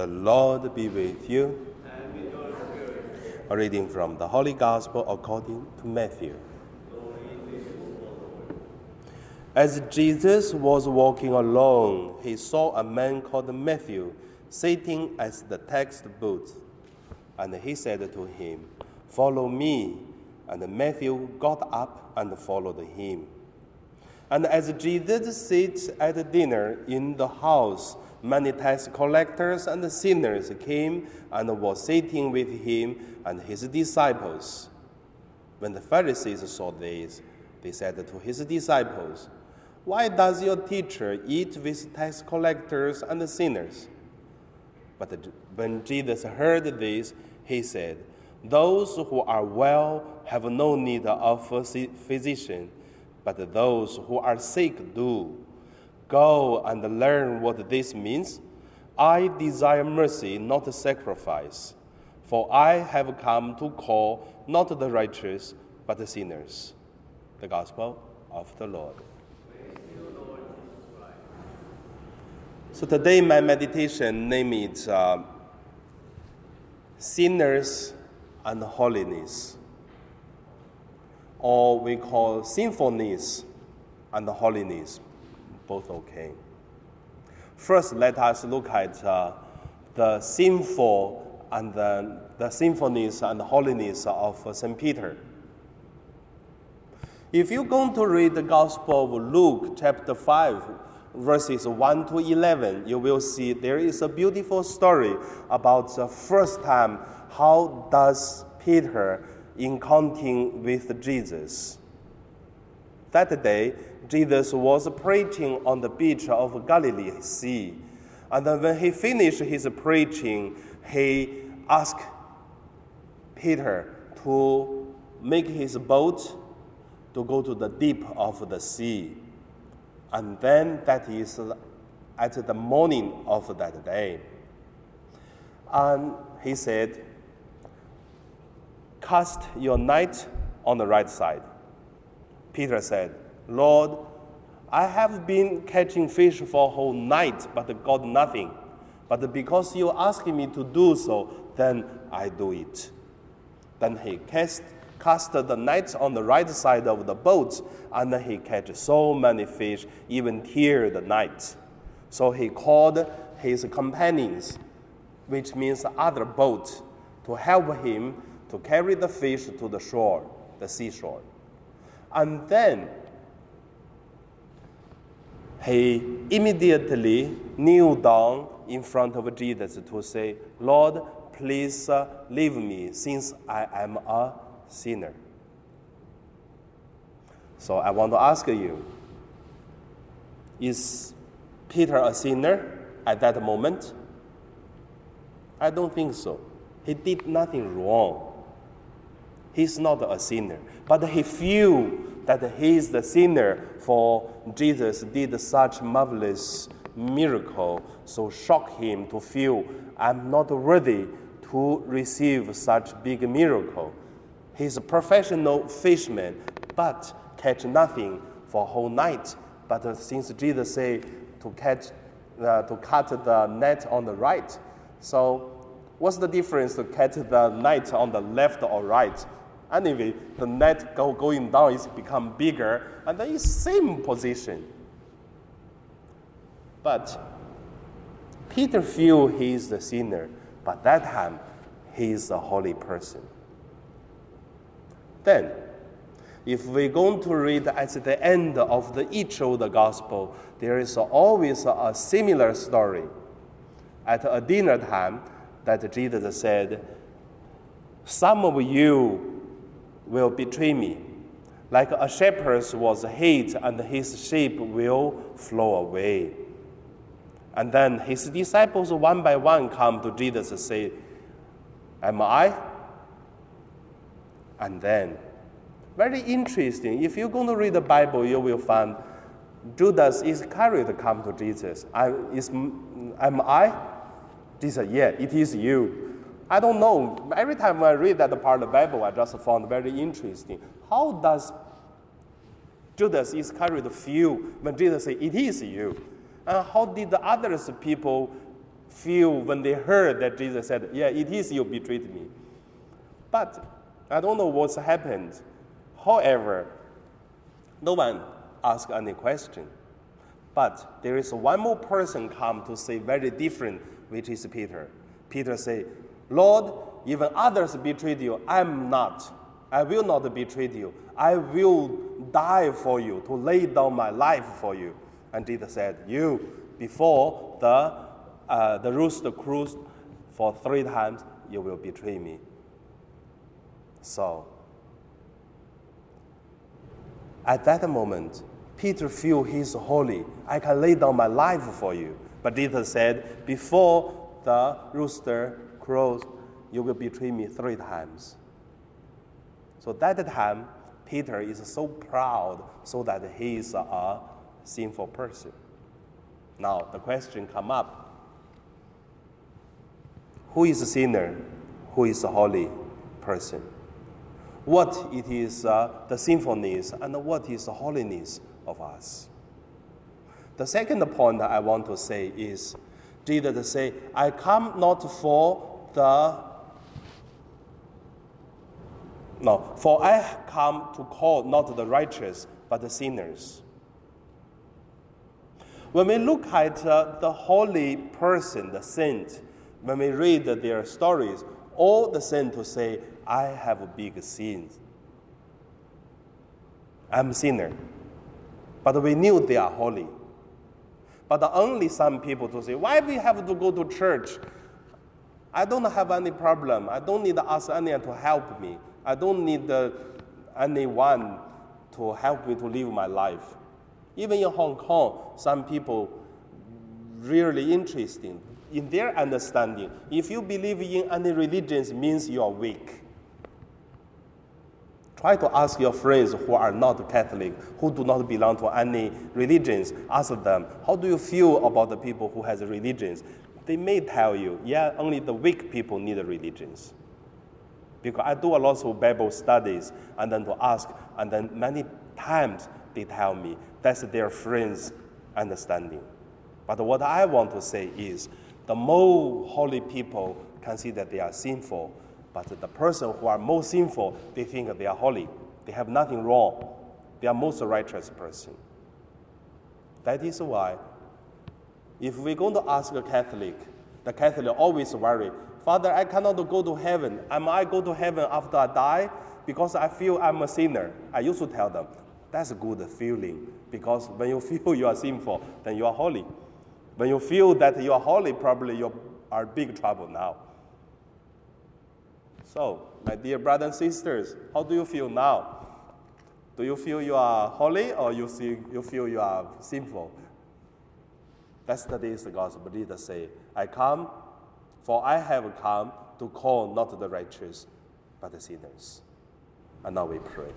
The Lord be with you. And with your spirit. A reading from the Holy Gospel according to Matthew. As Jesus was walking along, he saw a man called Matthew sitting at the tax booth. And he said to him, Follow me. And Matthew got up and followed him. And as Jesus sat at dinner in the house, many tax collectors and sinners came and were sitting with him and his disciples. When the Pharisees saw this, they said to his disciples, Why does your teacher eat with tax collectors and sinners? But when Jesus heard this, he said, Those who are well have no need of a physician, but those who are sick do. Go and learn what this means. I desire mercy, not sacrifice. For I have come to call not the righteous, but the sinners. The Gospel of the Lord. So today, my meditation name is uh, Sinners and Holiness, or we call Sinfulness and Holiness both okay. First, let us look at uh, the sinful and the, the sinfulness and holiness of uh, St. Peter. If you're going to read the Gospel of Luke, chapter 5, verses 1 to 11, you will see there is a beautiful story about the first time how does Peter encountering with Jesus. That day, Jesus was preaching on the beach of Galilee Sea. And when he finished his preaching, he asked Peter to make his boat to go to the deep of the sea. And then that is at the morning of that day. And he said, Cast your net on the right side. Peter said, Lord, I have been catching fish for a whole night, but got nothing. But because you asked me to do so, then I do it. Then he cast, cast the net on the right side of the boat, and he catch so many fish, even tear the net. So he called his companions, which means other boats, to help him to carry the fish to the shore, the seashore. And then he immediately kneeled down in front of Jesus to say, Lord, please uh, leave me since I am a sinner. So I want to ask you is Peter a sinner at that moment? I don't think so. He did nothing wrong. He's not a sinner, but he feel that he is the sinner for Jesus did such marvelous miracle, so shock him to feel I'm not worthy to receive such big miracle. He's a professional fisherman, but catch nothing for a whole night. But since Jesus said to catch, uh, to cut the net on the right, so what's the difference to catch the net on the left or right? Anyway, the net go, going down is become bigger, and then it's same position. But Peter feel he is the sinner, but that time he is a holy person. Then, if we're going to read at the end of the each of the gospel, there is always a similar story. At a dinner time, that Jesus said, "Some of you will betray me. Like a shepherd was hate, and his sheep will flow away. And then his disciples, one by one, come to Jesus and say, Am I? And then, very interesting, if you're going to read the Bible, you will find Judas Iscariot come to Jesus. I, is, am I? Jesus, yeah, it is you. I don't know. Every time I read that part of the Bible, I just found very interesting. How does Judas Iscariot feel when Jesus said, It is you? And how did the others people feel when they heard that Jesus said, Yeah, it is you betrayed me. But I don't know what's happened. However, no one asked any question. But there is one more person come to say very different, which is Peter. Peter say, Lord, even others betrayed you, I'm not. I will not betray you. I will die for you, to lay down my life for you. And Jesus said, You, before the, uh, the rooster crows for three times, you will betray me. So, at that moment, Peter feel he's holy. I can lay down my life for you. But Jesus said, Before the rooster crows, you will betray me three times. So that time, Peter is so proud so that he is a sinful person. Now the question come up. Who is a sinner? Who is a holy person? What it is uh, the sinfulness and what is the holiness of us? The second point I want to say is Jesus say, I come not for the no, for I come to call not the righteous, but the sinners. When we look at uh, the holy person, the saint, when we read their stories, all the saints say, I have big sins. I'm a sinner. But we knew they are holy. But only some people to say, why we have to go to church? I don't have any problem. I don't need to ask anyone to help me. I don't need uh, anyone to help me to live my life. Even in Hong Kong, some people really interesting in their understanding. If you believe in any religions, means you are weak. Try to ask your friends who are not Catholic, who do not belong to any religions. Ask them, how do you feel about the people who has religions? They may tell you, yeah, only the weak people need religions. Because I do a lot of Bible studies and then to ask, and then many times they tell me that's their friends' understanding. But what I want to say is the more holy people can see that they are sinful, but the person who are most sinful, they think they are holy. They have nothing wrong. They are most righteous person. That is why if we're going to ask a Catholic, the Catholic always worry, Father, I cannot go to heaven. Am I go to heaven after I die? Because I feel I'm a sinner. I used to tell them, that's a good feeling. Because when you feel you are sinful, then you are holy. When you feel that you are holy, probably you are big trouble now. So, my dear brothers and sisters, how do you feel now? Do you feel you are holy or you, see, you feel you are sinful? The gospel. Jesus say, I come for I have come to call not the righteous, but the sinners. And now we pray.